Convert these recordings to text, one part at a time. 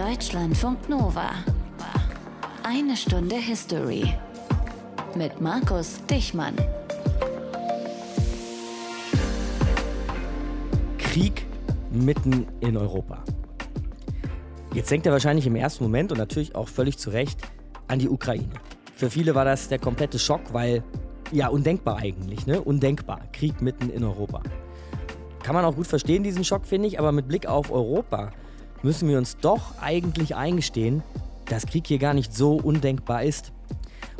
Deutschlandfunk Nova. Eine Stunde History. Mit Markus Dichmann. Krieg mitten in Europa. Jetzt denkt er wahrscheinlich im ersten Moment und natürlich auch völlig zu Recht an die Ukraine. Für viele war das der komplette Schock, weil ja undenkbar eigentlich, ne? Undenkbar. Krieg mitten in Europa. Kann man auch gut verstehen, diesen Schock, finde ich, aber mit Blick auf Europa müssen wir uns doch eigentlich eingestehen, dass Krieg hier gar nicht so undenkbar ist.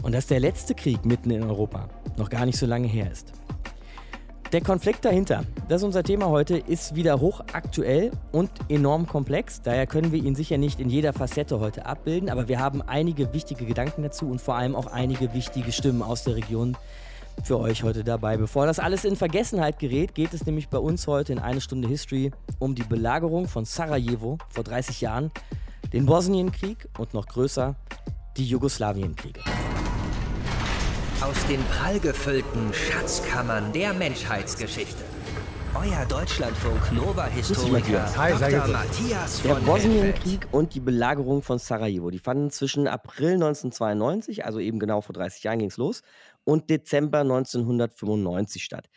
Und dass der letzte Krieg mitten in Europa noch gar nicht so lange her ist. Der Konflikt dahinter, das ist unser Thema heute, ist wieder hochaktuell und enorm komplex. Daher können wir ihn sicher nicht in jeder Facette heute abbilden, aber wir haben einige wichtige Gedanken dazu und vor allem auch einige wichtige Stimmen aus der Region für euch heute dabei. Bevor das alles in Vergessenheit gerät, geht es nämlich bei uns heute in eine Stunde History um die Belagerung von Sarajevo vor 30 Jahren, den Bosnienkrieg und noch größer die Jugoslawienkriege. Aus den prallgefüllten Schatzkammern der Menschheitsgeschichte. Euer Deutschlandfunk Nova-Historiker Hi, Dr. Matthias Der von Bosnienkrieg und die Belagerung von Sarajevo, die fanden zwischen April 1992, also eben genau vor 30 Jahren ging es los, und Dezember 1995 statt.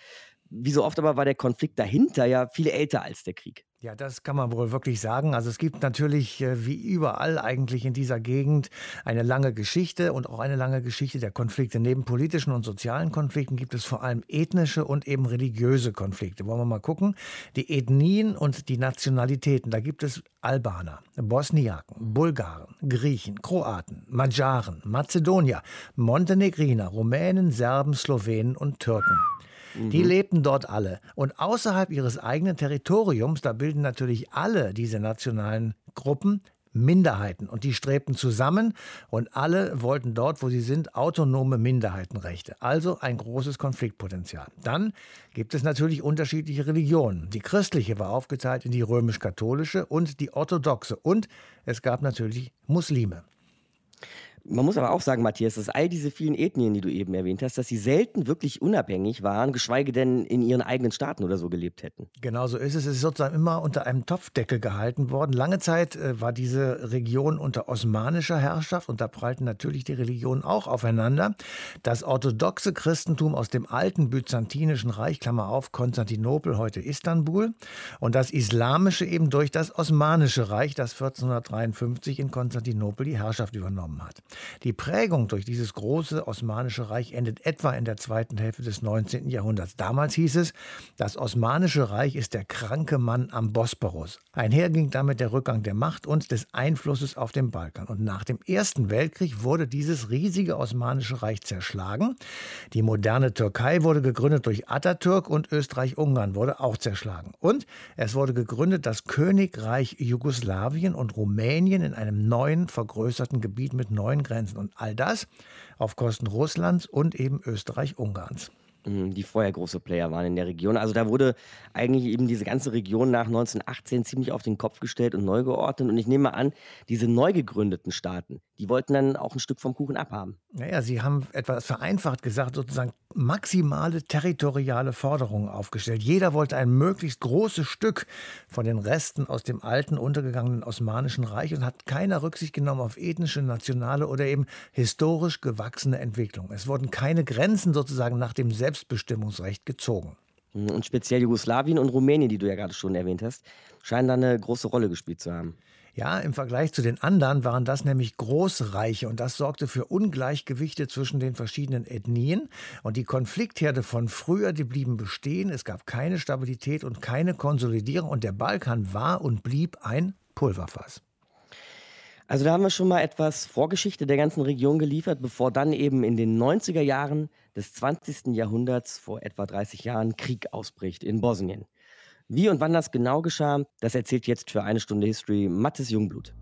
Wie so oft aber war der Konflikt dahinter ja viel älter als der Krieg. Ja, das kann man wohl wirklich sagen. Also es gibt natürlich, äh, wie überall eigentlich in dieser Gegend, eine lange Geschichte und auch eine lange Geschichte der Konflikte. Neben politischen und sozialen Konflikten gibt es vor allem ethnische und eben religiöse Konflikte. Wollen wir mal gucken? Die Ethnien und die Nationalitäten. Da gibt es Albaner, Bosniaken, Bulgaren, Griechen, Kroaten, Magyaren, Mazedonier, Montenegriner, Rumänen, Serben, Slowenen und Türken. Die lebten dort alle. Und außerhalb ihres eigenen Territoriums, da bilden natürlich alle diese nationalen Gruppen Minderheiten. Und die strebten zusammen und alle wollten dort, wo sie sind, autonome Minderheitenrechte. Also ein großes Konfliktpotenzial. Dann gibt es natürlich unterschiedliche Religionen. Die christliche war aufgeteilt in die römisch-katholische und die orthodoxe. Und es gab natürlich Muslime. Man muss aber auch sagen, Matthias, dass all diese vielen Ethnien, die du eben erwähnt hast, dass sie selten wirklich unabhängig waren, geschweige denn in ihren eigenen Staaten oder so gelebt hätten. Genau so ist es. Es ist sozusagen immer unter einem Topfdeckel gehalten worden. Lange Zeit äh, war diese Region unter osmanischer Herrschaft und da prallten natürlich die Religionen auch aufeinander. Das orthodoxe Christentum aus dem alten byzantinischen Reich, Klammer auf, Konstantinopel, heute Istanbul, und das islamische eben durch das osmanische Reich, das 1453 in Konstantinopel die Herrschaft übernommen hat. Die Prägung durch dieses große Osmanische Reich endet etwa in der zweiten Hälfte des 19. Jahrhunderts. Damals hieß es, das Osmanische Reich ist der kranke Mann am Bosporus. Einher ging damit der Rückgang der Macht und des Einflusses auf dem Balkan. Und nach dem Ersten Weltkrieg wurde dieses riesige Osmanische Reich zerschlagen. Die moderne Türkei wurde gegründet durch Atatürk und Österreich-Ungarn wurde auch zerschlagen. Und es wurde gegründet das Königreich Jugoslawien und Rumänien in einem neuen, vergrößerten Gebiet mit neuen Grenzen. Und all das auf Kosten Russlands und eben Österreich-Ungarns. Mhm, Die vorher große Player waren in der Region. Also da wurde eigentlich eben diese ganze Region nach 1918 ziemlich auf den Kopf gestellt und neu geordnet. Und ich nehme an, diese neu gegründeten Staaten, die wollten dann auch ein Stück vom Kuchen abhaben. Naja, Sie haben etwas vereinfacht gesagt, sozusagen maximale territoriale Forderungen aufgestellt. Jeder wollte ein möglichst großes Stück von den Resten aus dem alten, untergegangenen Osmanischen Reich und hat keiner Rücksicht genommen auf ethnische, nationale oder eben historisch gewachsene Entwicklung. Es wurden keine Grenzen sozusagen nach dem Selbstbestimmungsrecht gezogen. Und speziell Jugoslawien und Rumänien, die du ja gerade schon erwähnt hast, scheinen da eine große Rolle gespielt zu haben. Ja, im Vergleich zu den anderen waren das nämlich Großreiche und das sorgte für Ungleichgewichte zwischen den verschiedenen Ethnien. Und die Konfliktherde von früher, die blieben bestehen. Es gab keine Stabilität und keine Konsolidierung und der Balkan war und blieb ein Pulverfass. Also da haben wir schon mal etwas Vorgeschichte der ganzen Region geliefert, bevor dann eben in den 90er Jahren des 20. Jahrhunderts, vor etwa 30 Jahren, Krieg ausbricht in Bosnien. Wie und wann das genau geschah, das erzählt jetzt für eine Stunde History Mattes Jungblut.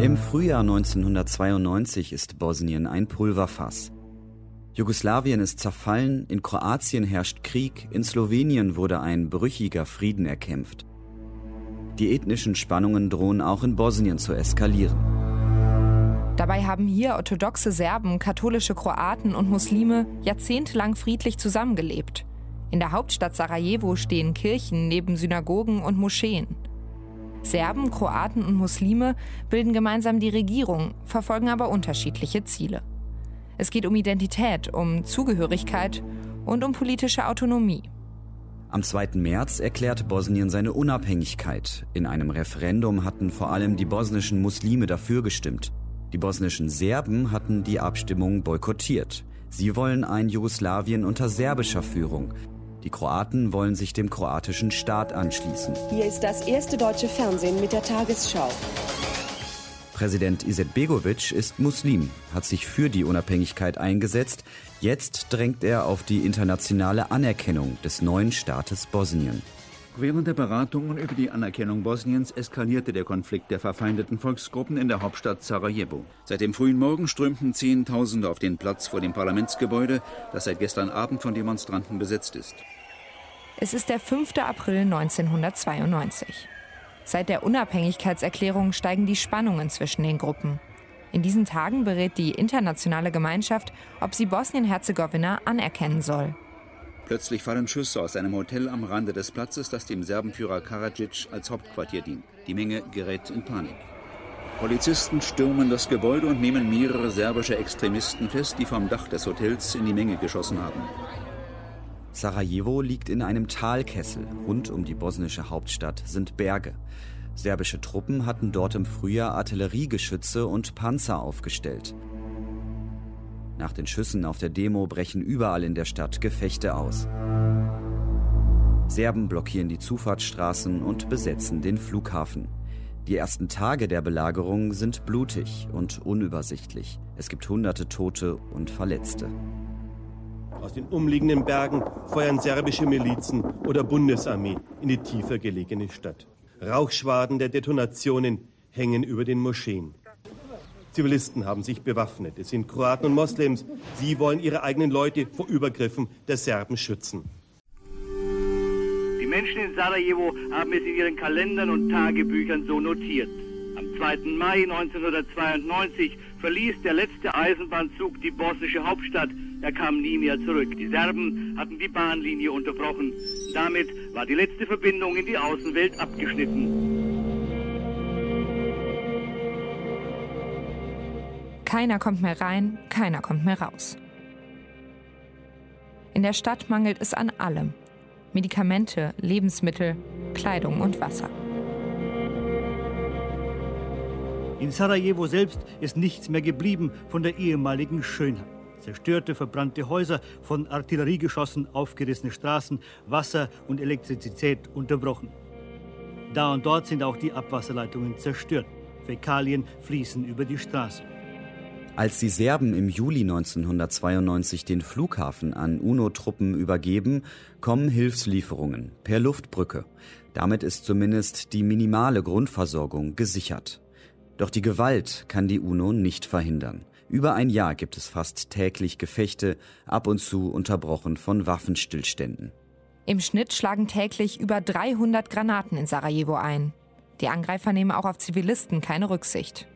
Im Frühjahr 1992 ist Bosnien ein Pulverfass. Jugoslawien ist zerfallen, in Kroatien herrscht Krieg, in Slowenien wurde ein brüchiger Frieden erkämpft. Die ethnischen Spannungen drohen auch in Bosnien zu eskalieren. Dabei haben hier orthodoxe Serben, katholische Kroaten und Muslime jahrzehntelang friedlich zusammengelebt. In der Hauptstadt Sarajevo stehen Kirchen neben Synagogen und Moscheen. Serben, Kroaten und Muslime bilden gemeinsam die Regierung, verfolgen aber unterschiedliche Ziele. Es geht um Identität, um Zugehörigkeit und um politische Autonomie. Am 2. März erklärt Bosnien seine Unabhängigkeit. In einem Referendum hatten vor allem die bosnischen Muslime dafür gestimmt. Die bosnischen Serben hatten die Abstimmung boykottiert. Sie wollen ein Jugoslawien unter serbischer Führung. Die Kroaten wollen sich dem kroatischen Staat anschließen. Hier ist das erste deutsche Fernsehen mit der Tagesschau. Präsident Izetbegovic ist Muslim, hat sich für die Unabhängigkeit eingesetzt. Jetzt drängt er auf die internationale Anerkennung des neuen Staates Bosnien. Während der Beratungen über die Anerkennung Bosniens eskalierte der Konflikt der verfeindeten Volksgruppen in der Hauptstadt Sarajevo. Seit dem frühen Morgen strömten Zehntausende auf den Platz vor dem Parlamentsgebäude, das seit gestern Abend von Demonstranten besetzt ist. Es ist der 5. April 1992. Seit der Unabhängigkeitserklärung steigen die Spannungen zwischen den Gruppen. In diesen Tagen berät die internationale Gemeinschaft, ob sie Bosnien-Herzegowina anerkennen soll. Plötzlich fallen Schüsse aus einem Hotel am Rande des Platzes, das dem Serbenführer Karadzic als Hauptquartier dient. Die Menge gerät in Panik. Polizisten stürmen das Gebäude und nehmen mehrere serbische Extremisten fest, die vom Dach des Hotels in die Menge geschossen haben. Sarajevo liegt in einem Talkessel. Rund um die bosnische Hauptstadt sind Berge. Serbische Truppen hatten dort im Frühjahr Artilleriegeschütze und Panzer aufgestellt. Nach den Schüssen auf der Demo brechen überall in der Stadt Gefechte aus. Serben blockieren die Zufahrtsstraßen und besetzen den Flughafen. Die ersten Tage der Belagerung sind blutig und unübersichtlich. Es gibt hunderte Tote und Verletzte. Aus den umliegenden Bergen feuern serbische Milizen oder Bundesarmee in die tiefer gelegene Stadt. Rauchschwaden der Detonationen hängen über den Moscheen. Zivilisten haben sich bewaffnet. Es sind Kroaten und Moslems. Sie wollen ihre eigenen Leute vor Übergriffen der Serben schützen. Die Menschen in Sarajevo haben es in ihren Kalendern und Tagebüchern so notiert. Am 2. Mai 1992 verließ der letzte Eisenbahnzug die bosnische Hauptstadt. Er kam nie mehr zurück. Die Serben hatten die Bahnlinie unterbrochen. Damit war die letzte Verbindung in die Außenwelt abgeschnitten. Keiner kommt mehr rein, keiner kommt mehr raus. In der Stadt mangelt es an allem. Medikamente, Lebensmittel, Kleidung und Wasser. In Sarajevo selbst ist nichts mehr geblieben von der ehemaligen Schönheit. Zerstörte, verbrannte Häuser, von Artilleriegeschossen aufgerissene Straßen, Wasser und Elektrizität unterbrochen. Da und dort sind auch die Abwasserleitungen zerstört. Fäkalien fließen über die Straße. Als die Serben im Juli 1992 den Flughafen an UNO-Truppen übergeben, kommen Hilfslieferungen per Luftbrücke. Damit ist zumindest die minimale Grundversorgung gesichert. Doch die Gewalt kann die UNO nicht verhindern. Über ein Jahr gibt es fast täglich Gefechte, ab und zu unterbrochen von Waffenstillständen. Im Schnitt schlagen täglich über 300 Granaten in Sarajevo ein. Die Angreifer nehmen auch auf Zivilisten keine Rücksicht.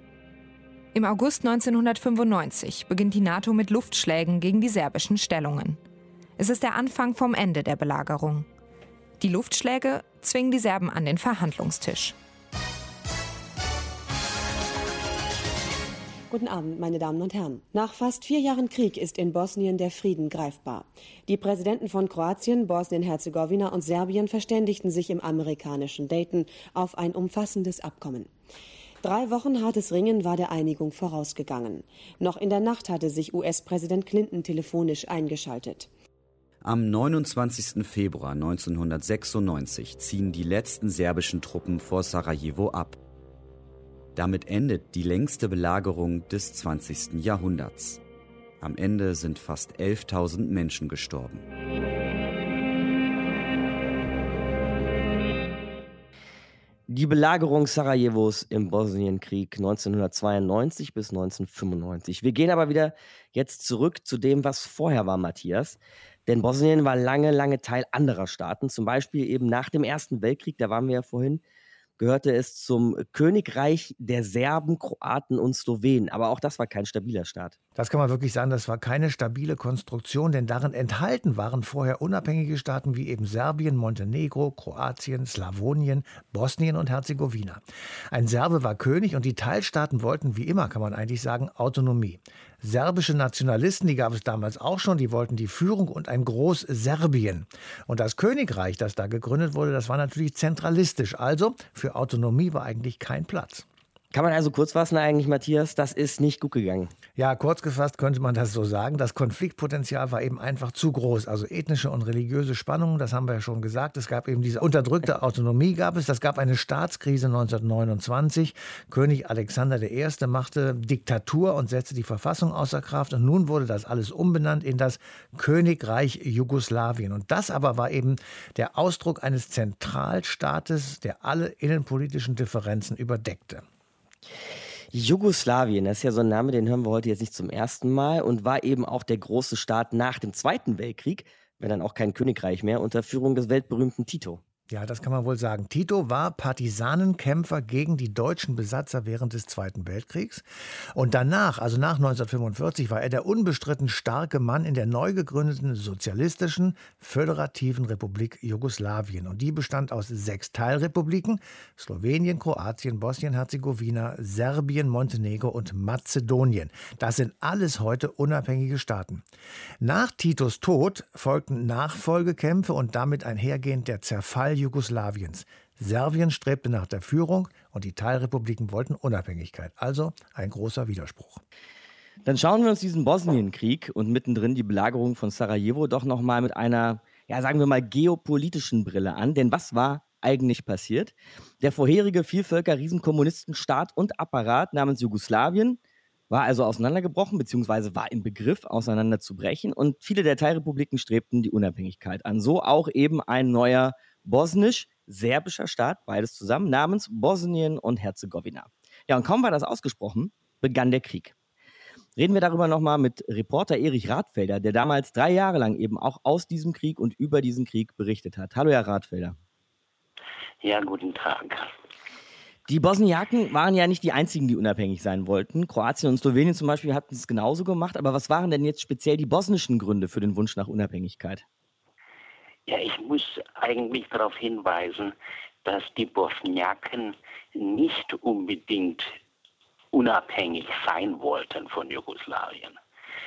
Im August 1995 beginnt die NATO mit Luftschlägen gegen die serbischen Stellungen. Es ist der Anfang vom Ende der Belagerung. Die Luftschläge zwingen die Serben an den Verhandlungstisch. Guten Abend, meine Damen und Herren. Nach fast vier Jahren Krieg ist in Bosnien der Frieden greifbar. Die Präsidenten von Kroatien, Bosnien-Herzegowina und Serbien verständigten sich im amerikanischen Dayton auf ein umfassendes Abkommen. Drei Wochen hartes Ringen war der Einigung vorausgegangen. Noch in der Nacht hatte sich US-Präsident Clinton telefonisch eingeschaltet. Am 29. Februar 1996 ziehen die letzten serbischen Truppen vor Sarajevo ab. Damit endet die längste Belagerung des 20. Jahrhunderts. Am Ende sind fast 11.000 Menschen gestorben. Die Belagerung Sarajevos im Bosnienkrieg 1992 bis 1995. Wir gehen aber wieder jetzt zurück zu dem, was vorher war, Matthias. Denn Bosnien war lange, lange Teil anderer Staaten. Zum Beispiel eben nach dem Ersten Weltkrieg, da waren wir ja vorhin, gehörte es zum Königreich der Serben, Kroaten und Slowenen. Aber auch das war kein stabiler Staat. Das kann man wirklich sagen, das war keine stabile Konstruktion, denn darin enthalten waren vorher unabhängige Staaten wie eben Serbien, Montenegro, Kroatien, Slawonien, Bosnien und Herzegowina. Ein Serbe war König und die Teilstaaten wollten, wie immer kann man eigentlich sagen, Autonomie. Serbische Nationalisten, die gab es damals auch schon, die wollten die Führung und ein Groß-Serbien. Und das Königreich, das da gegründet wurde, das war natürlich zentralistisch. Also für Autonomie war eigentlich kein Platz. Kann man also kurz fassen eigentlich, Matthias, das ist nicht gut gegangen. Ja, kurz gefasst könnte man das so sagen. Das Konfliktpotenzial war eben einfach zu groß. Also ethnische und religiöse Spannungen, das haben wir ja schon gesagt. Es gab eben diese unterdrückte Autonomie, gab es. Das gab eine Staatskrise 1929. König Alexander I. machte Diktatur und setzte die Verfassung außer Kraft. Und nun wurde das alles umbenannt in das Königreich Jugoslawien. Und das aber war eben der Ausdruck eines Zentralstaates, der alle innenpolitischen Differenzen überdeckte. Jugoslawien, das ist ja so ein Name, den hören wir heute jetzt nicht zum ersten Mal und war eben auch der große Staat nach dem Zweiten Weltkrieg, wenn dann auch kein Königreich mehr, unter Führung des weltberühmten Tito. Ja, das kann man wohl sagen. Tito war Partisanenkämpfer gegen die deutschen Besatzer während des Zweiten Weltkriegs. Und danach, also nach 1945, war er der unbestritten starke Mann in der neu gegründeten sozialistischen föderativen Republik Jugoslawien. Und die bestand aus sechs Teilrepubliken: Slowenien, Kroatien, Bosnien-Herzegowina, Serbien, Montenegro und Mazedonien. Das sind alles heute unabhängige Staaten. Nach Titos Tod folgten Nachfolgekämpfe und damit einhergehend der Zerfall Jugoslawiens. Serbien strebte nach der Führung und die Teilrepubliken wollten Unabhängigkeit. Also ein großer Widerspruch. Dann schauen wir uns diesen Bosnienkrieg und mittendrin die Belagerung von Sarajevo doch noch mal mit einer, ja, sagen wir mal, geopolitischen Brille an. Denn was war eigentlich passiert? Der vorherige Vielvölker-Riesenkommunistenstaat und Apparat namens Jugoslawien war also auseinandergebrochen, beziehungsweise war im Begriff, auseinanderzubrechen. Und viele der Teilrepubliken strebten die Unabhängigkeit an. So auch eben ein neuer bosnisch-serbischer Staat, beides zusammen, namens Bosnien und Herzegowina. Ja, und kaum war das ausgesprochen, begann der Krieg. Reden wir darüber nochmal mit Reporter Erich Radfelder, der damals drei Jahre lang eben auch aus diesem Krieg und über diesen Krieg berichtet hat. Hallo, Herr Radfelder. Ja, guten Tag. Die Bosniaken waren ja nicht die einzigen, die unabhängig sein wollten. Kroatien und Slowenien zum Beispiel hatten es genauso gemacht. Aber was waren denn jetzt speziell die bosnischen Gründe für den Wunsch nach Unabhängigkeit? Ja, ich muss eigentlich darauf hinweisen, dass die Bosniaken nicht unbedingt unabhängig sein wollten von Jugoslawien.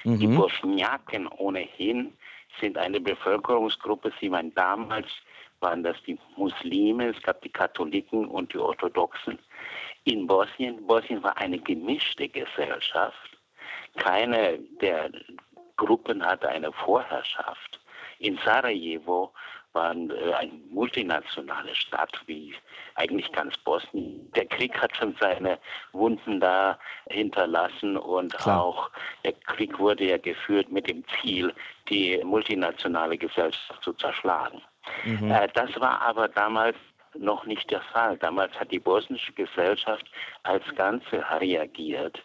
Mhm. Die Bosniaken ohnehin sind eine Bevölkerungsgruppe, sie waren damals waren das die Muslime, es gab die Katholiken und die Orthodoxen. In Bosnien, Bosnien war eine gemischte Gesellschaft. Keine der Gruppen hatte eine Vorherrschaft. In Sarajevo war äh, eine multinationale Stadt, wie eigentlich ganz Bosnien. Der Krieg hat schon seine Wunden da hinterlassen und Klar. auch der Krieg wurde ja geführt mit dem Ziel, die multinationale Gesellschaft zu zerschlagen. Mhm. Äh, das war aber damals noch nicht der Fall. Damals hat die bosnische Gesellschaft als Ganze reagiert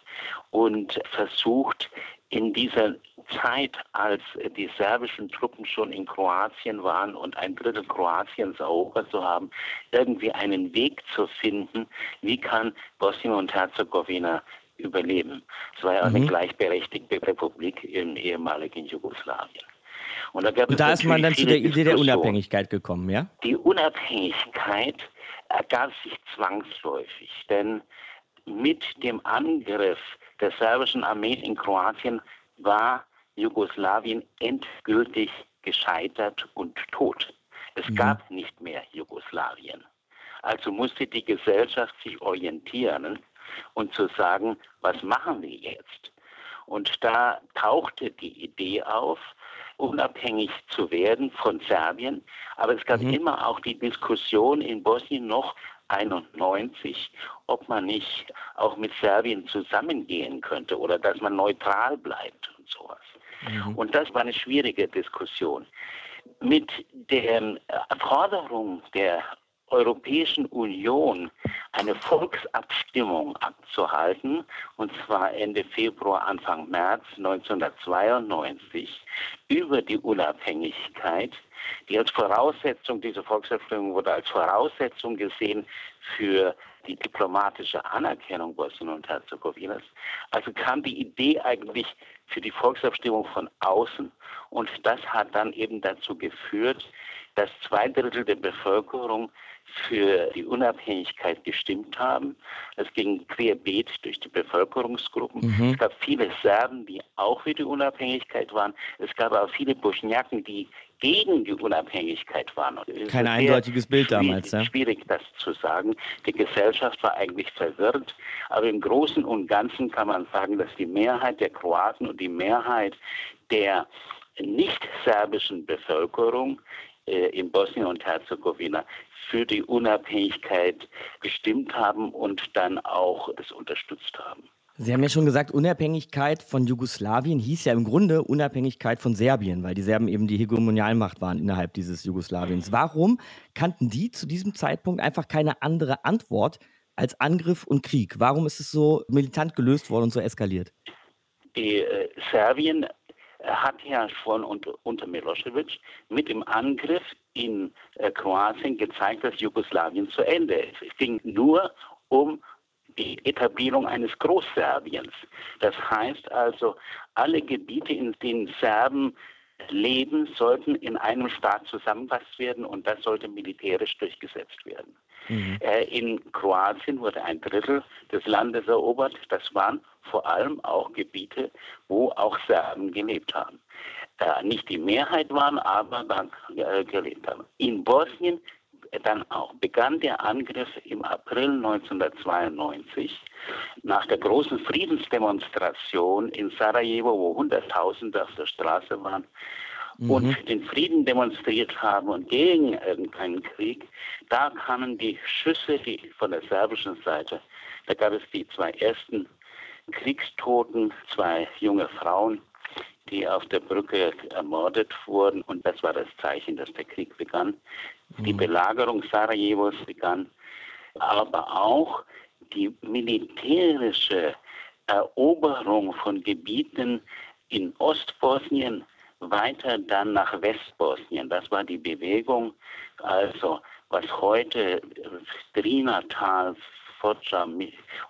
und versucht, in dieser Zeit, als die serbischen Truppen schon in Kroatien waren und ein Drittel Kroatiens erobert zu haben, irgendwie einen Weg zu finden, wie kann Bosnien und Herzegowina überleben. Es war ja mhm. eine gleichberechtigte Republik im ehemaligen Jugoslawien. Und da, und da ist man dann zu der Idee der Unabhängigkeit gekommen, ja? Die Unabhängigkeit ergab sich zwangsläufig, denn mit dem Angriff der serbischen Armee in Kroatien war Jugoslawien endgültig gescheitert und tot. Es mhm. gab nicht mehr Jugoslawien. Also musste die Gesellschaft sich orientieren und zu sagen, was machen wir jetzt? Und da tauchte die Idee auf, unabhängig zu werden von Serbien. Aber es gab mhm. immer auch die Diskussion in Bosnien noch 91, ob man nicht auch mit Serbien zusammengehen könnte oder dass man neutral bleibt und sowas. Mhm. Und das war eine schwierige Diskussion. Mit der Forderung der Europäischen Union eine Volksabstimmung abzuhalten, und zwar Ende Februar, Anfang März 1992, über die Unabhängigkeit, die als Voraussetzung, diese Volksabstimmung wurde als Voraussetzung gesehen für die diplomatische Anerkennung Bosnien und Herzegowinas. Also kam die Idee eigentlich für die Volksabstimmung von außen und das hat dann eben dazu geführt, dass zwei Drittel der Bevölkerung für die Unabhängigkeit gestimmt haben. Es ging querbeet durch die Bevölkerungsgruppen. Mhm. Es gab viele Serben, die auch für die Unabhängigkeit waren. Es gab auch viele Bosniaken, die gegen die Unabhängigkeit waren. Kein eindeutiges Bild damals. Ja? Schwierig, das zu sagen. Die Gesellschaft war eigentlich verwirrt. Aber im Großen und Ganzen kann man sagen, dass die Mehrheit der Kroaten und die Mehrheit der nicht serbischen Bevölkerung äh, in Bosnien und Herzegowina für die Unabhängigkeit gestimmt haben und dann auch es unterstützt haben. Sie haben ja schon gesagt, Unabhängigkeit von Jugoslawien hieß ja im Grunde Unabhängigkeit von Serbien, weil die Serben eben die Hegemonialmacht waren innerhalb dieses Jugoslawiens. Warum kannten die zu diesem Zeitpunkt einfach keine andere Antwort als Angriff und Krieg? Warum ist es so militant gelöst worden und so eskaliert? Die äh, Serbien hat ja schon unter, unter Milosevic mit dem Angriff in äh, Kroatien gezeigt, dass Jugoslawien zu Ende ist. Es ging nur um die Etablierung eines Großserbiens. Das heißt also, alle Gebiete, in denen Serben leben, sollten in einem Staat zusammengefasst werden und das sollte militärisch durchgesetzt werden. Mhm. Äh, in Kroatien wurde ein Drittel des Landes erobert. Das waren vor allem auch Gebiete, wo auch Serben gelebt haben. Äh, nicht die Mehrheit waren, aber dann äh, gelebt haben. In Bosnien dann auch begann der Angriff im April 1992 nach der großen Friedensdemonstration in Sarajevo, wo Hunderttausende auf der Straße waren mhm. und den Frieden demonstriert haben und gegen irgendeinen Krieg. Da kamen die Schüsse die von der serbischen Seite. Da gab es die zwei ersten Kriegstoten, zwei junge Frauen die auf der Brücke ermordet wurden. Und das war das Zeichen, dass der Krieg begann. Die mhm. Belagerung Sarajevos begann, aber auch die militärische Eroberung von Gebieten in Ostbosnien, weiter dann nach Westbosnien. Das war die Bewegung, also was heute Drinatal, Foggia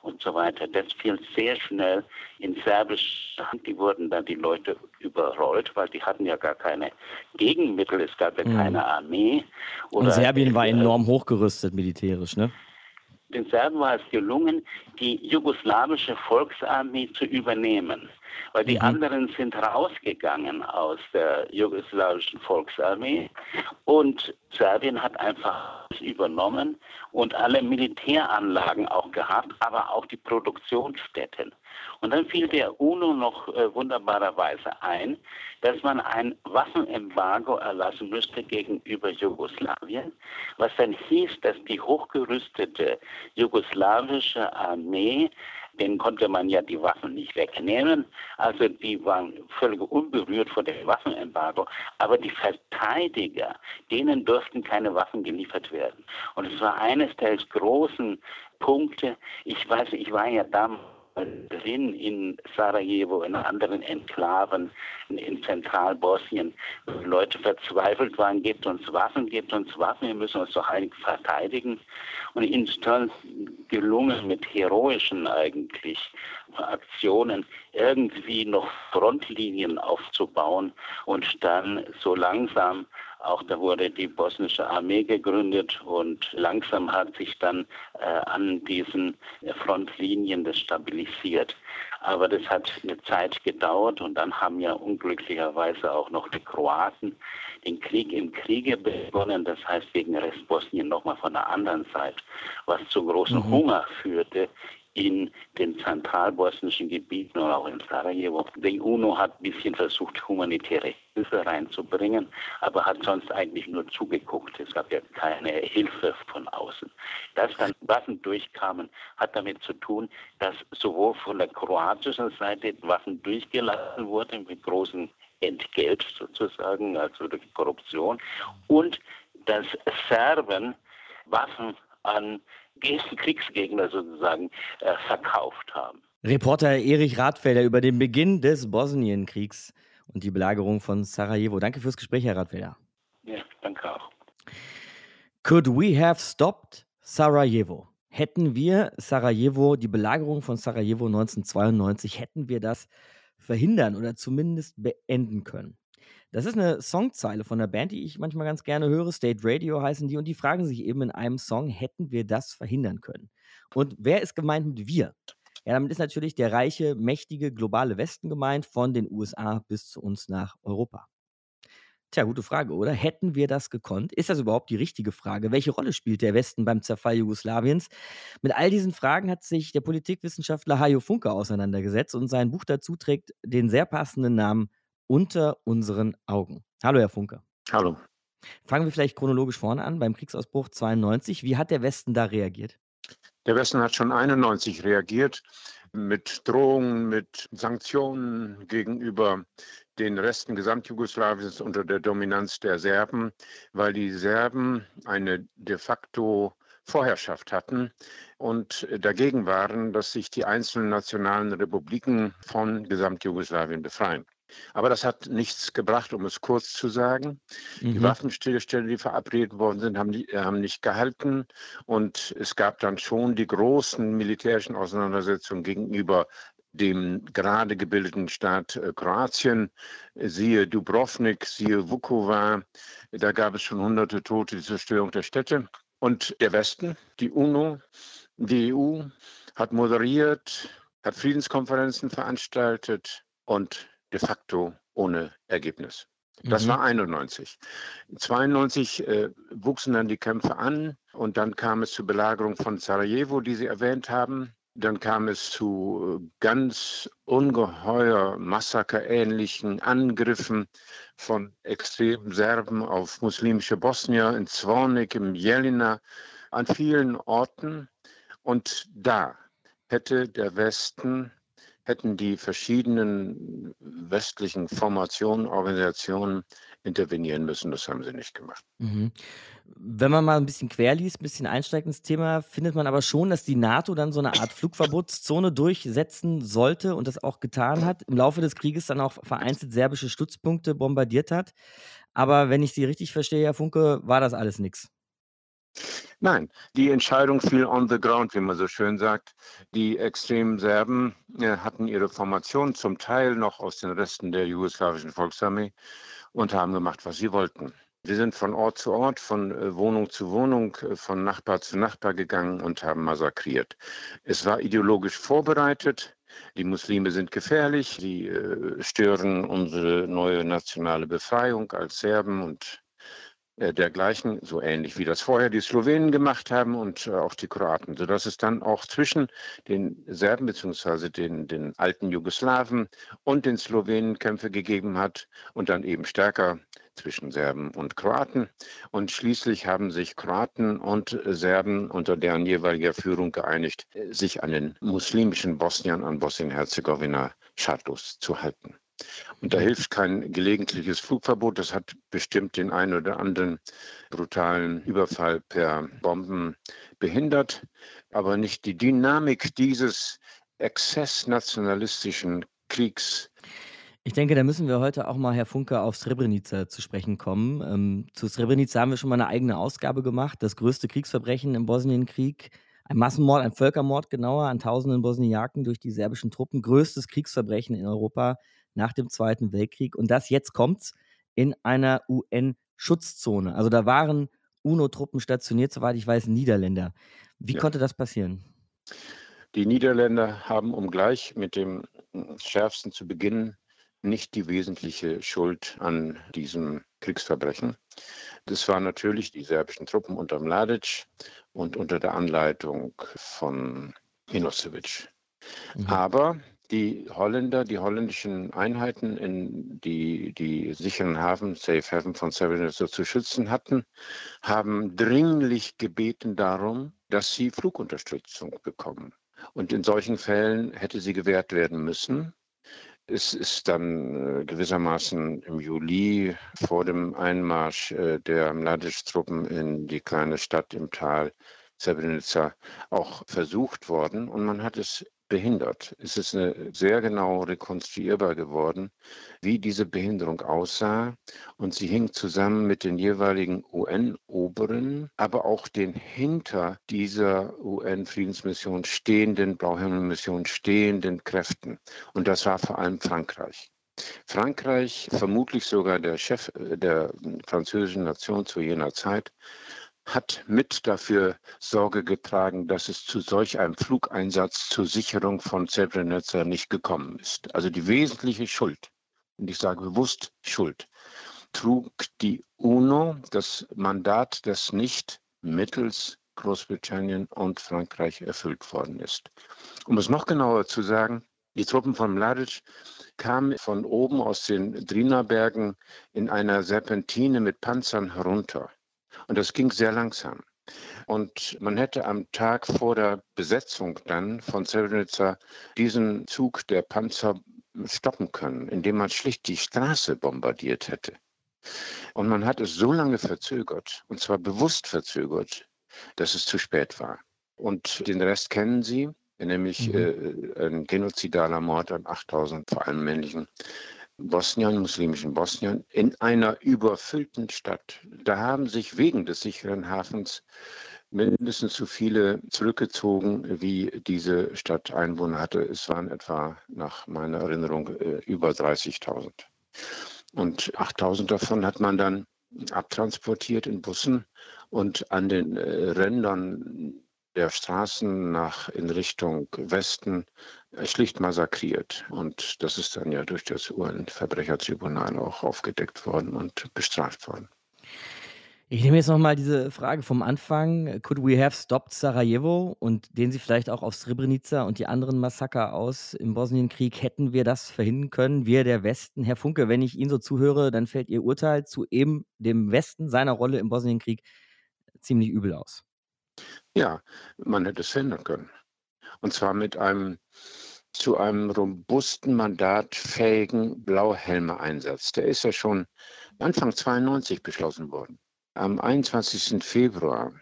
und so weiter. Das fiel sehr schnell in serbische Hand. Die wurden dann die Leute überrollt, weil die hatten ja gar keine Gegenmittel. Es gab ja mhm. keine Armee. und Serbien war enorm hochgerüstet militärisch, ne? Den Serben war es gelungen, die jugoslawische Volksarmee zu übernehmen weil die mhm. anderen sind rausgegangen aus der jugoslawischen Volksarmee und Serbien hat einfach übernommen und alle Militäranlagen auch gehabt, aber auch die Produktionsstätten. Und dann fiel der UNO noch äh, wunderbarerweise ein, dass man ein Waffenembargo erlassen müsste gegenüber Jugoslawien, was dann hieß, dass die hochgerüstete jugoslawische Armee denen konnte man ja die Waffen nicht wegnehmen. Also die waren völlig unberührt von dem Waffenembargo. Aber die Verteidiger, denen durften keine Waffen geliefert werden. Und es war eines der großen Punkte. Ich weiß, ich war ja damals drin in Sarajevo, in anderen Enklaven in Zentralbosnien. Leute verzweifelt waren, gebt uns Waffen, gebt uns Waffen, wir müssen uns doch eigentlich verteidigen. Und ihnen ist gelungen, mit heroischen eigentlich Aktionen irgendwie noch Frontlinien aufzubauen und dann so langsam auch da wurde die bosnische Armee gegründet und langsam hat sich dann äh, an diesen Frontlinien das stabilisiert. Aber das hat eine Zeit gedauert und dann haben ja unglücklicherweise auch noch die Kroaten den Krieg im Kriege begonnen, das heißt gegen Restbosnien nochmal von der anderen Seite, was zu großem mhm. Hunger führte in den zentralbosnischen Gebieten und auch in Sarajevo. Die UNO hat ein bisschen versucht, humanitäre Hilfe reinzubringen, aber hat sonst eigentlich nur zugeguckt. Es gab ja keine Hilfe von außen. Dass dann Waffen durchkamen, hat damit zu tun, dass sowohl von der kroatischen Seite Waffen durchgelassen wurden mit großem Entgelt sozusagen, also durch Korruption, und dass Serben Waffen an Kriegsgegner sozusagen äh, verkauft haben. Reporter Erich Radfelder über den Beginn des Bosnienkriegs und die Belagerung von Sarajevo. Danke fürs Gespräch, Herr Radfelder. Ja. Danke auch. Could we have stopped Sarajevo? Hätten wir Sarajevo, die Belagerung von Sarajevo 1992, hätten wir das verhindern oder zumindest beenden können? Das ist eine Songzeile von der Band, die ich manchmal ganz gerne höre. State Radio heißen die und die fragen sich eben in einem Song, hätten wir das verhindern können? Und wer ist gemeint mit wir? Ja, damit ist natürlich der reiche, mächtige, globale Westen gemeint, von den USA bis zu uns nach Europa. Tja, gute Frage, oder? Hätten wir das gekonnt? Ist das überhaupt die richtige Frage? Welche Rolle spielt der Westen beim Zerfall Jugoslawiens? Mit all diesen Fragen hat sich der Politikwissenschaftler Hajo Funke auseinandergesetzt und sein Buch dazu trägt den sehr passenden Namen Unter unseren Augen. Hallo, Herr Funke. Hallo. Fangen wir vielleicht chronologisch vorne an, beim Kriegsausbruch 92. Wie hat der Westen da reagiert? Der Westen hat schon 91 reagiert mit Drohungen, mit Sanktionen gegenüber den Resten Gesamtjugoslawiens unter der Dominanz der Serben, weil die Serben eine de facto Vorherrschaft hatten und dagegen waren, dass sich die einzelnen nationalen Republiken von Gesamtjugoslawien befreien. Aber das hat nichts gebracht, um es kurz zu sagen. Mhm. Die Waffenstillstände, die verabredet worden sind, haben, die, haben nicht gehalten. Und es gab dann schon die großen militärischen Auseinandersetzungen gegenüber dem gerade gebildeten Staat äh, Kroatien, siehe Dubrovnik, siehe Vukovar, da gab es schon hunderte Tote, die Zerstörung der Städte. Und der Westen, die UNO, die EU hat moderiert, hat Friedenskonferenzen veranstaltet und de facto ohne Ergebnis. Das mhm. war 91. 92 äh, wuchsen dann die Kämpfe an und dann kam es zur Belagerung von Sarajevo, die Sie erwähnt haben. Dann kam es zu äh, ganz ungeheuer massakerähnlichen Angriffen von extremen Serben auf muslimische Bosnier in Zvornik, im Jelina, an vielen Orten. Und da hätte der Westen, hätten die verschiedenen westlichen Formationen, Organisationen intervenieren müssen. Das haben sie nicht gemacht. Mhm. Wenn man mal ein bisschen querliest, ein bisschen einsteigt ins Thema, findet man aber schon, dass die NATO dann so eine Art Flugverbotszone durchsetzen sollte und das auch getan hat. Im Laufe des Krieges dann auch vereinzelt serbische Stützpunkte bombardiert hat. Aber wenn ich Sie richtig verstehe, Herr Funke, war das alles nichts. Nein, die Entscheidung fiel on the ground, wie man so schön sagt. Die extremen Serben äh, hatten ihre Formation zum Teil noch aus den Resten der jugoslawischen Volksarmee und haben gemacht, was sie wollten. Wir sind von Ort zu Ort, von äh, Wohnung zu Wohnung, äh, von Nachbar zu Nachbar gegangen und haben massakriert. Es war ideologisch vorbereitet. Die Muslime sind gefährlich, sie äh, stören unsere neue nationale Befreiung als Serben und dergleichen, so ähnlich wie das vorher die Slowenen gemacht haben und äh, auch die Kroaten, sodass es dann auch zwischen den Serben bzw. Den, den alten Jugoslawen und den Slowenen Kämpfe gegeben hat und dann eben stärker zwischen Serben und Kroaten. Und schließlich haben sich Kroaten und Serben unter deren jeweiliger Führung geeinigt, sich an den muslimischen Bosniern, an Bosnien-Herzegowina schadlos zu halten. Und da hilft kein gelegentliches Flugverbot. Das hat bestimmt den einen oder anderen brutalen Überfall per Bomben behindert, aber nicht die Dynamik dieses exzessnationalistischen Kriegs. Ich denke, da müssen wir heute auch mal, Herr Funke, auf Srebrenica zu sprechen kommen. Ähm, zu Srebrenica haben wir schon mal eine eigene Ausgabe gemacht. Das größte Kriegsverbrechen im Bosnienkrieg. Ein Massenmord, ein Völkermord genauer an tausenden Bosniaken durch die serbischen Truppen. Größtes Kriegsverbrechen in Europa nach dem Zweiten Weltkrieg. Und das jetzt kommt in einer UN-Schutzzone. Also da waren UNO-Truppen stationiert, soweit ich weiß, Niederländer. Wie ja. konnte das passieren? Die Niederländer haben, um gleich mit dem schärfsten zu beginnen, nicht die wesentliche Schuld an diesem Kriegsverbrechen. Das waren natürlich die serbischen Truppen unter Mladic und unter der Anleitung von Milosevic. Mhm. Aber die Holländer, die holländischen Einheiten, in die die sicheren Hafen, Safe Haven von Srebrenica zu schützen hatten, haben dringlich gebeten darum, dass sie Flugunterstützung bekommen. Und in solchen Fällen hätte sie gewährt werden müssen. Es ist dann äh, gewissermaßen im Juli vor dem Einmarsch äh, der Mladic-Truppen in die kleine Stadt im Tal Srebrenica auch versucht worden. Und man hat es behindert. Es ist sehr genau rekonstruierbar geworden, wie diese Behinderung aussah. Und sie hing zusammen mit den jeweiligen UN-Oberen, aber auch den hinter dieser UN-Friedensmission stehenden, Blauhimmel-Mission stehenden Kräften. Und das war vor allem Frankreich. Frankreich, vermutlich sogar der Chef der französischen Nation zu jener Zeit, hat mit dafür Sorge getragen, dass es zu solch einem Flugeinsatz zur Sicherung von Srebrenica nicht gekommen ist. Also die wesentliche Schuld, und ich sage bewusst Schuld, trug die UNO, das Mandat, das nicht mittels Großbritannien und Frankreich erfüllt worden ist. Um es noch genauer zu sagen, die Truppen von Mladic kamen von oben aus den Drina-Bergen in einer Serpentine mit Panzern herunter. Und das ging sehr langsam. Und man hätte am Tag vor der Besetzung dann von Srebrenica diesen Zug der Panzer stoppen können, indem man schlicht die Straße bombardiert hätte. Und man hat es so lange verzögert, und zwar bewusst verzögert, dass es zu spät war. Und den Rest kennen Sie, nämlich mhm. äh, ein genozidaler Mord an 8000 vor allem männlichen Bosnien, muslimischen Bosnien, in einer überfüllten Stadt. Da haben sich wegen des sicheren Hafens mindestens so viele zurückgezogen, wie diese Stadt Einwohner hatte. Es waren etwa nach meiner Erinnerung äh, über 30.000. Und 8.000 davon hat man dann abtransportiert in Bussen und an den äh, Rändern der Straßen nach in Richtung Westen schlicht massakriert. Und das ist dann ja durch das UN-Verbrechertribunal auch aufgedeckt worden und bestraft worden. Ich nehme jetzt nochmal diese Frage vom Anfang. Could we have stopped Sarajevo? Und den Sie vielleicht auch auf Srebrenica und die anderen Massaker aus im Bosnienkrieg. Hätten wir das verhindern können? Wir, der Westen. Herr Funke, wenn ich Ihnen so zuhöre, dann fällt Ihr Urteil zu eben dem Westen, seiner Rolle im Bosnienkrieg, ziemlich übel aus. Ja, man hätte es verhindern können. Und zwar mit einem zu einem robusten, mandatfähigen Blauhelme-Einsatz. Der ist ja schon Anfang 92 beschlossen worden. Am 21. Februar.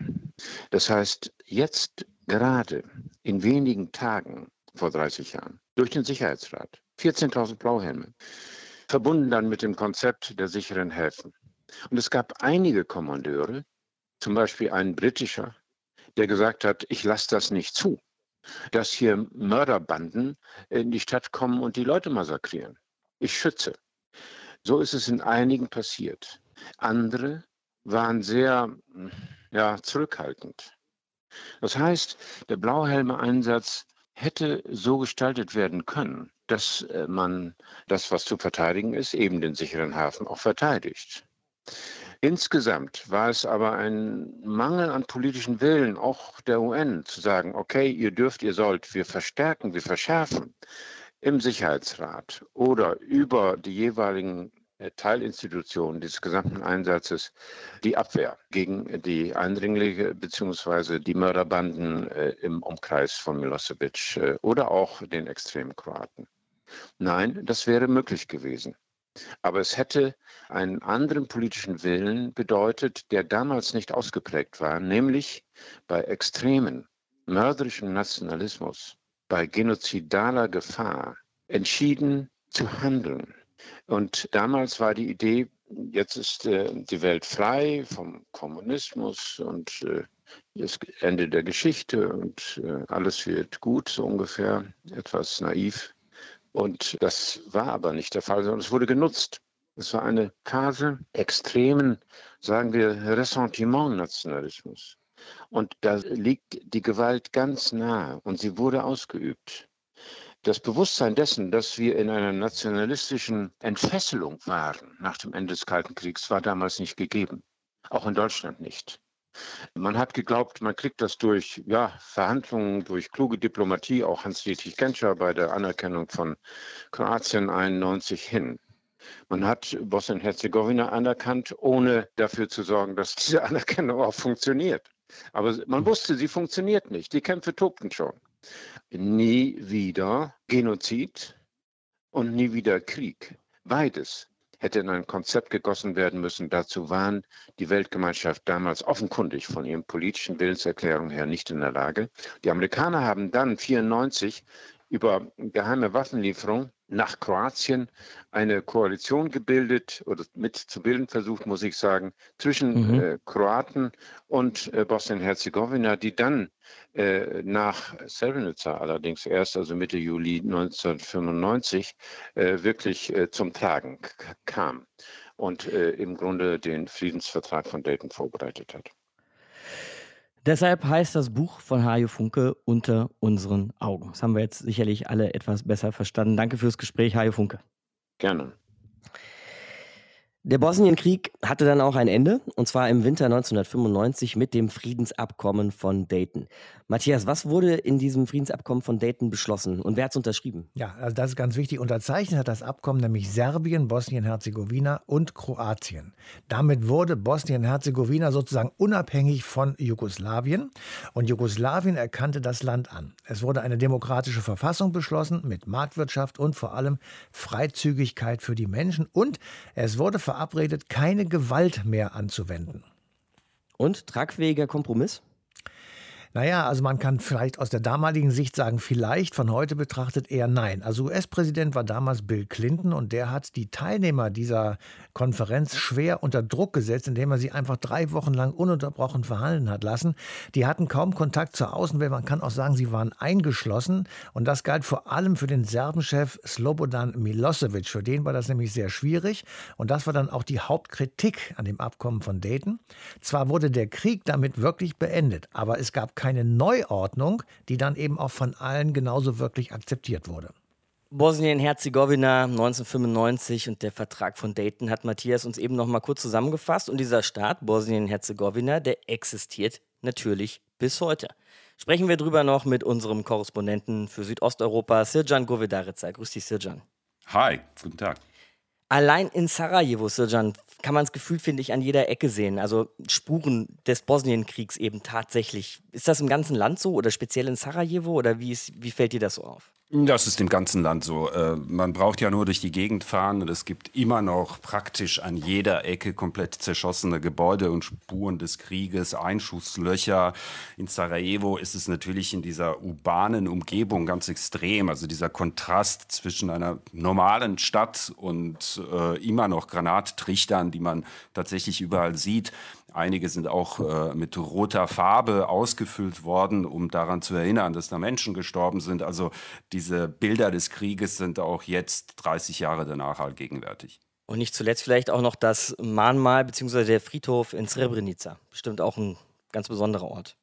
Das heißt, jetzt gerade in wenigen Tagen vor 30 Jahren durch den Sicherheitsrat 14.000 Blauhelme, verbunden dann mit dem Konzept der sicheren Häfen. Und es gab einige Kommandeure, zum Beispiel ein britischer, der gesagt hat, ich lasse das nicht zu dass hier Mörderbanden in die Stadt kommen und die Leute massakrieren. Ich schütze. So ist es in einigen passiert. Andere waren sehr ja, zurückhaltend. Das heißt, der Blauhelme-Einsatz hätte so gestaltet werden können, dass äh, man das, was zu verteidigen ist, eben den sicheren Hafen auch verteidigt. Insgesamt war es aber ein Mangel an politischen Willen, auch der UN, zu sagen, okay, ihr dürft, ihr sollt, wir verstärken, wir verschärfen im Sicherheitsrat oder über die jeweiligen äh, Teilinstitutionen des gesamten Einsatzes die Abwehr gegen die Eindringlinge bzw. die Mörderbanden äh, im Umkreis von Milosevic äh, oder auch den extremen Kroaten. Nein, das wäre möglich gewesen. Aber es hätte einen anderen politischen Willen bedeutet, der damals nicht ausgeprägt war, nämlich bei extremen, mörderischem Nationalismus, bei genozidaler Gefahr entschieden zu handeln. Und damals war die Idee, jetzt ist äh, die Welt frei vom Kommunismus und äh, das Ende der Geschichte und äh, alles wird gut, so ungefähr, etwas naiv. Und das war aber nicht der Fall, sondern es wurde genutzt. Es war eine Phase extremen, sagen wir, Ressentiment-Nationalismus. Und da liegt die Gewalt ganz nahe und sie wurde ausgeübt. Das Bewusstsein dessen, dass wir in einer nationalistischen Entfesselung waren nach dem Ende des Kalten Kriegs, war damals nicht gegeben. Auch in Deutschland nicht. Man hat geglaubt, man kriegt das durch ja, Verhandlungen, durch kluge Diplomatie, auch Hans-Dietrich Genscher bei der Anerkennung von Kroatien 91 hin. Man hat Bosnien-Herzegowina anerkannt, ohne dafür zu sorgen, dass diese Anerkennung auch funktioniert. Aber man wusste, sie funktioniert nicht. Die Kämpfe tobten schon. Nie wieder Genozid und nie wieder Krieg. Beides hätte in ein Konzept gegossen werden müssen. Dazu waren die Weltgemeinschaft damals offenkundig von ihren politischen Willenserklärungen her nicht in der Lage. Die Amerikaner haben dann 1994 über geheime Waffenlieferung nach Kroatien eine Koalition gebildet oder mitzubilden versucht, muss ich sagen, zwischen mhm. äh, Kroaten und äh, Bosnien-Herzegowina, die dann äh, nach Srebrenica allerdings erst, also Mitte Juli 1995, äh, wirklich äh, zum Tragen kam und äh, im Grunde den Friedensvertrag von Dayton vorbereitet hat. Deshalb heißt das Buch von Hajo Funke unter unseren Augen. Das haben wir jetzt sicherlich alle etwas besser verstanden. Danke fürs Gespräch, Hajo Funke. Gerne. Der Bosnienkrieg hatte dann auch ein Ende, und zwar im Winter 1995 mit dem Friedensabkommen von Dayton. Matthias, was wurde in diesem Friedensabkommen von Dayton beschlossen und wer hat es unterschrieben? Ja, also das ist ganz wichtig. Unterzeichnet hat das Abkommen nämlich Serbien, Bosnien-Herzegowina und Kroatien. Damit wurde Bosnien-Herzegowina sozusagen unabhängig von Jugoslawien und Jugoslawien erkannte das Land an. Es wurde eine demokratische Verfassung beschlossen mit Marktwirtschaft und vor allem Freizügigkeit für die Menschen und es wurde verabredet, keine Gewalt mehr anzuwenden. Und tragfähiger Kompromiss? Naja, also man kann vielleicht aus der damaligen Sicht sagen, vielleicht, von heute betrachtet eher nein. Also US-Präsident war damals Bill Clinton und der hat die Teilnehmer dieser Konferenz schwer unter Druck gesetzt, indem er sie einfach drei Wochen lang ununterbrochen verhandeln hat lassen. Die hatten kaum Kontakt zur Außenwelt, man kann auch sagen, sie waren eingeschlossen und das galt vor allem für den Serbenchef Slobodan Milosevic. Für den war das nämlich sehr schwierig und das war dann auch die Hauptkritik an dem Abkommen von Dayton. Zwar wurde der Krieg damit wirklich beendet, aber es gab keine Neuordnung, die dann eben auch von allen genauso wirklich akzeptiert wurde. Bosnien-Herzegowina 1995 und der Vertrag von Dayton hat Matthias uns eben noch mal kurz zusammengefasst. Und dieser Staat, Bosnien-Herzegowina, der existiert natürlich bis heute. Sprechen wir drüber noch mit unserem Korrespondenten für Südosteuropa, Sirjan Govedarica. Grüß dich, Sirjan. Hi, guten Tag. Allein in Sarajevo, Sirjan, kann man es gefühlt, finde ich, an jeder Ecke sehen. Also Spuren des Bosnienkriegs eben tatsächlich. Ist das im ganzen Land so oder speziell in Sarajevo oder wie, ist, wie fällt dir das so auf? Das ist im ganzen Land so. Äh, man braucht ja nur durch die Gegend fahren und es gibt immer noch praktisch an jeder Ecke komplett zerschossene Gebäude und Spuren des Krieges, Einschusslöcher. In Sarajevo ist es natürlich in dieser urbanen Umgebung ganz extrem. Also dieser Kontrast zwischen einer normalen Stadt und äh, immer noch Granattrichtern, die man tatsächlich überall sieht. Einige sind auch äh, mit roter Farbe ausgefüllt worden, um daran zu erinnern, dass da Menschen gestorben sind. Also diese Bilder des Krieges sind auch jetzt 30 Jahre danach allgegenwärtig. Und nicht zuletzt vielleicht auch noch das Mahnmal bzw. der Friedhof in Srebrenica. Bestimmt auch ein ganz besonderer Ort.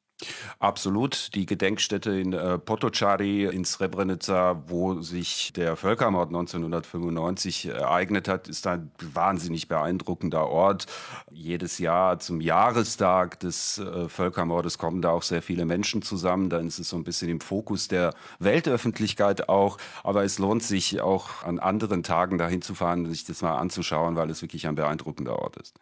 Absolut. Die Gedenkstätte in äh, Potocari in Srebrenica, wo sich der Völkermord 1995 ereignet hat, ist ein wahnsinnig beeindruckender Ort. Jedes Jahr zum Jahrestag des äh, Völkermordes kommen da auch sehr viele Menschen zusammen. Dann ist es so ein bisschen im Fokus der Weltöffentlichkeit auch. Aber es lohnt sich auch an anderen Tagen dahin zu fahren, sich das mal anzuschauen, weil es wirklich ein beeindruckender Ort ist.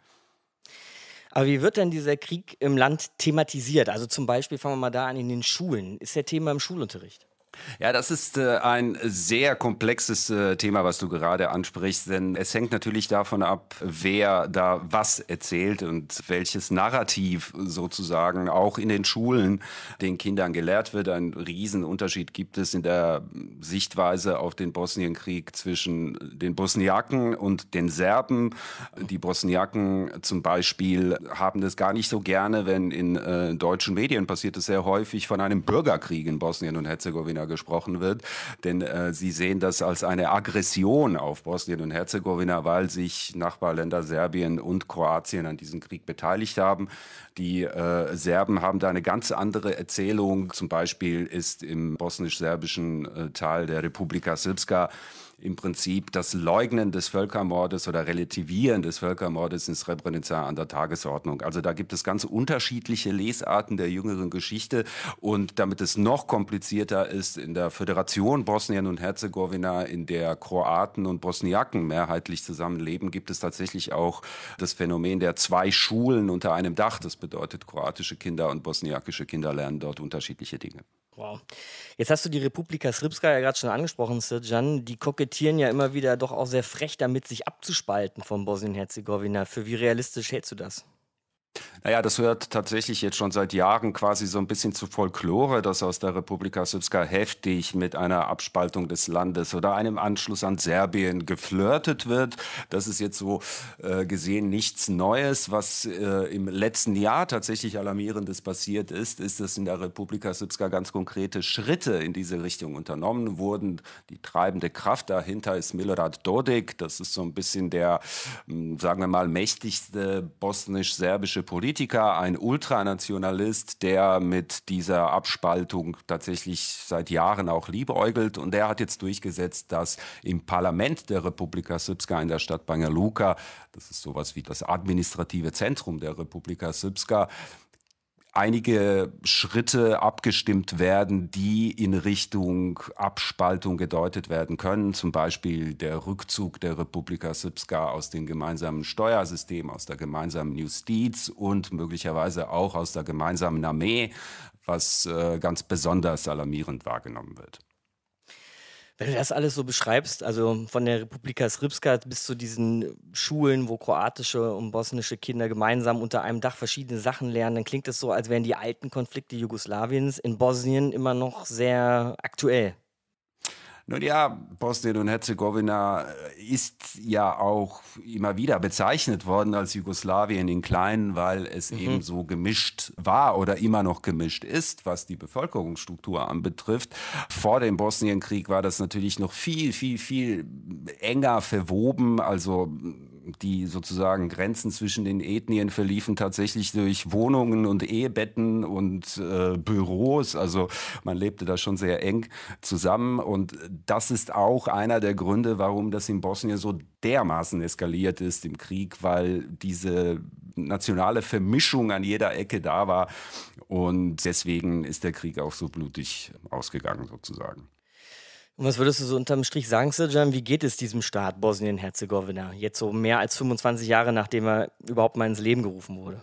Aber wie wird denn dieser Krieg im Land thematisiert? Also zum Beispiel fangen wir mal da an in den Schulen. Ist der Thema im Schulunterricht? Ja, das ist äh, ein sehr komplexes äh, Thema, was du gerade ansprichst, denn es hängt natürlich davon ab, wer da was erzählt und welches Narrativ sozusagen auch in den Schulen den Kindern gelehrt wird. Ein Riesenunterschied gibt es in der Sichtweise auf den Bosnienkrieg zwischen den Bosniaken und den Serben. Die Bosniaken zum Beispiel haben es gar nicht so gerne, wenn in äh, deutschen Medien passiert es sehr häufig von einem Bürgerkrieg in Bosnien und Herzegowina gesprochen wird. Denn äh, sie sehen das als eine Aggression auf Bosnien und Herzegowina, weil sich Nachbarländer Serbien und Kroatien an diesem Krieg beteiligt haben. Die äh, Serben haben da eine ganz andere Erzählung. Zum Beispiel ist im bosnisch-serbischen äh, Teil der Republika Srpska im Prinzip das Leugnen des Völkermordes oder Relativieren des Völkermordes in Srebrenica an der Tagesordnung. Also da gibt es ganz unterschiedliche Lesarten der jüngeren Geschichte und damit es noch komplizierter ist, in der Föderation Bosnien und Herzegowina, in der Kroaten und Bosniaken mehrheitlich zusammenleben, gibt es tatsächlich auch das Phänomen der zwei Schulen unter einem Dach. Das bedeutet, kroatische Kinder und bosniakische Kinder lernen dort unterschiedliche Dinge. Wow. Jetzt hast du die Republika Srpska ja gerade schon angesprochen, Sirjan. Die kokettieren ja immer wieder doch auch sehr frech damit, sich abzuspalten von Bosnien-Herzegowina. Für wie realistisch hältst du das? Naja, das hört tatsächlich jetzt schon seit Jahren quasi so ein bisschen zu Folklore, dass aus der Republika Srpska heftig mit einer Abspaltung des Landes oder einem Anschluss an Serbien geflirtet wird. Das ist jetzt so äh, gesehen nichts Neues. Was äh, im letzten Jahr tatsächlich alarmierendes passiert ist, ist, dass in der Republika Srpska ganz konkrete Schritte in diese Richtung unternommen wurden. Die treibende Kraft dahinter ist Milorad Dodik. Das ist so ein bisschen der, hm, sagen wir mal, mächtigste bosnisch-serbische Politiker Politiker, ein Ultranationalist, der mit dieser Abspaltung tatsächlich seit Jahren auch liebäugelt. Und der hat jetzt durchgesetzt, dass im Parlament der Republika Srpska in der Stadt Banja Luka, das ist sowas wie das administrative Zentrum der Republika Srpska, einige Schritte abgestimmt werden, die in Richtung Abspaltung gedeutet werden können. Zum Beispiel der Rückzug der Republika Srpska aus dem gemeinsamen Steuersystem, aus der gemeinsamen Justiz und möglicherweise auch aus der gemeinsamen Armee, was äh, ganz besonders alarmierend wahrgenommen wird. Wenn du das alles so beschreibst, also von der Republika Srpska bis zu diesen Schulen, wo kroatische und bosnische Kinder gemeinsam unter einem Dach verschiedene Sachen lernen, dann klingt es so, als wären die alten Konflikte Jugoslawiens in Bosnien immer noch sehr aktuell. Nun ja, Bosnien und Herzegowina ist ja auch immer wieder bezeichnet worden als Jugoslawien in klein, weil es mhm. eben so gemischt war oder immer noch gemischt ist, was die Bevölkerungsstruktur anbetrifft. Vor dem Bosnienkrieg war das natürlich noch viel, viel, viel enger verwoben. Also die sozusagen Grenzen zwischen den Ethnien verliefen tatsächlich durch Wohnungen und Ehebetten und äh, Büros. Also man lebte da schon sehr eng zusammen. Und das ist auch einer der Gründe, warum das in Bosnien so dermaßen eskaliert ist im Krieg, weil diese nationale Vermischung an jeder Ecke da war. Und deswegen ist der Krieg auch so blutig ausgegangen sozusagen. Und was würdest du so unterm Strich sagen, Sirjan, wie geht es diesem Staat Bosnien-Herzegowina jetzt so mehr als 25 Jahre, nachdem er überhaupt mal ins Leben gerufen wurde?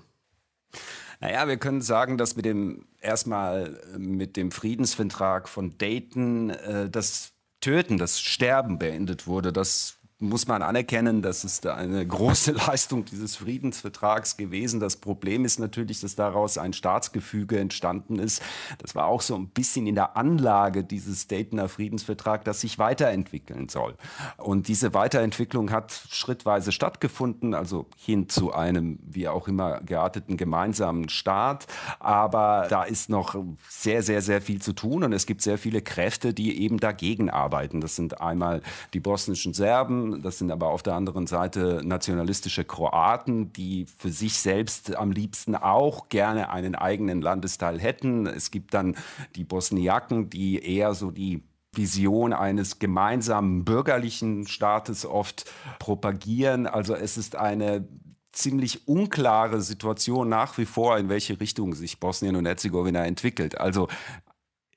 Naja, wir können sagen, dass mit dem erstmal mit dem Friedensvertrag von Dayton äh, das Töten, das Sterben beendet wurde. Das muss man anerkennen, das ist eine große Leistung dieses Friedensvertrags gewesen. Das Problem ist natürlich, dass daraus ein Staatsgefüge entstanden ist. Das war auch so ein bisschen in der Anlage dieses Daytoner Friedensvertrag, das sich weiterentwickeln soll. Und diese Weiterentwicklung hat schrittweise stattgefunden, also hin zu einem, wie auch immer, gearteten gemeinsamen Staat. Aber da ist noch sehr, sehr, sehr viel zu tun und es gibt sehr viele Kräfte, die eben dagegen arbeiten. Das sind einmal die bosnischen Serben, das sind aber auf der anderen Seite nationalistische Kroaten, die für sich selbst am liebsten auch gerne einen eigenen Landesteil hätten. Es gibt dann die Bosniaken, die eher so die Vision eines gemeinsamen bürgerlichen Staates oft propagieren. Also es ist eine ziemlich unklare Situation nach wie vor, in welche Richtung sich Bosnien und Herzegowina entwickelt. Also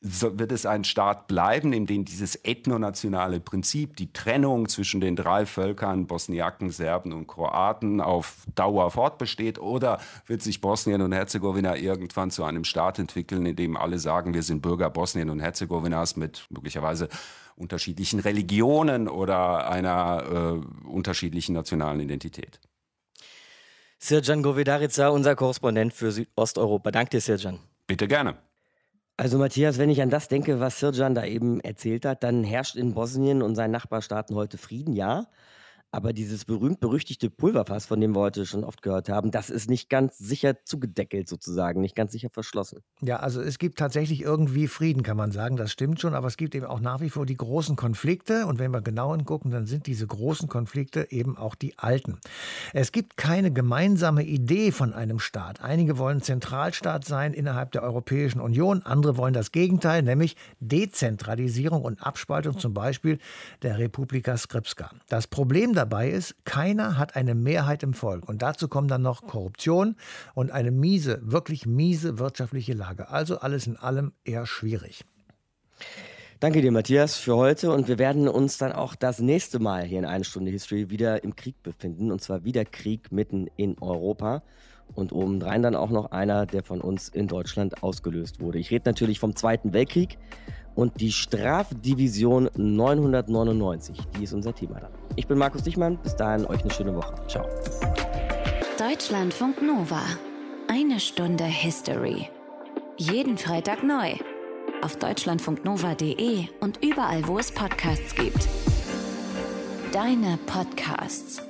so wird es ein Staat bleiben, in dem dieses ethnonationale Prinzip, die Trennung zwischen den drei Völkern, Bosniaken, Serben und Kroaten, auf Dauer fortbesteht? Oder wird sich Bosnien und Herzegowina irgendwann zu einem Staat entwickeln, in dem alle sagen, wir sind Bürger Bosnien und Herzegowinas mit möglicherweise unterschiedlichen Religionen oder einer äh, unterschiedlichen nationalen Identität? Sirjan Govedarica, unser Korrespondent für Südosteuropa. Danke dir, Sirjan. Bitte gerne. Also Matthias, wenn ich an das denke, was Sirjan da eben erzählt hat, dann herrscht in Bosnien und seinen Nachbarstaaten heute Frieden, ja. Aber dieses berühmt-berüchtigte Pulverfass, von dem wir heute schon oft gehört haben, das ist nicht ganz sicher zugedeckelt sozusagen, nicht ganz sicher verschlossen. Ja, also es gibt tatsächlich irgendwie Frieden, kann man sagen, das stimmt schon, aber es gibt eben auch nach wie vor die großen Konflikte und wenn wir genau hingucken, dann sind diese großen Konflikte eben auch die alten. Es gibt keine gemeinsame Idee von einem Staat. Einige wollen Zentralstaat sein innerhalb der Europäischen Union, andere wollen das Gegenteil, nämlich Dezentralisierung und Abspaltung zum Beispiel der Republika Srpska. Das Problem dabei ist, keiner hat eine Mehrheit im Volk. Und dazu kommen dann noch Korruption und eine miese, wirklich miese wirtschaftliche Lage. Also alles in allem eher schwierig. Danke dir, Matthias, für heute. Und wir werden uns dann auch das nächste Mal hier in eine Stunde History wieder im Krieg befinden. Und zwar wieder Krieg mitten in Europa. Und obendrein dann auch noch einer, der von uns in Deutschland ausgelöst wurde. Ich rede natürlich vom Zweiten Weltkrieg und die Strafdivision 999. Die ist unser Thema dann. Ich bin Markus Dichmann. Bis dahin euch eine schöne Woche. Ciao. Deutschlandfunk Nova. Eine Stunde History. Jeden Freitag neu. Auf deutschlandfunknova.de und überall, wo es Podcasts gibt. Deine Podcasts.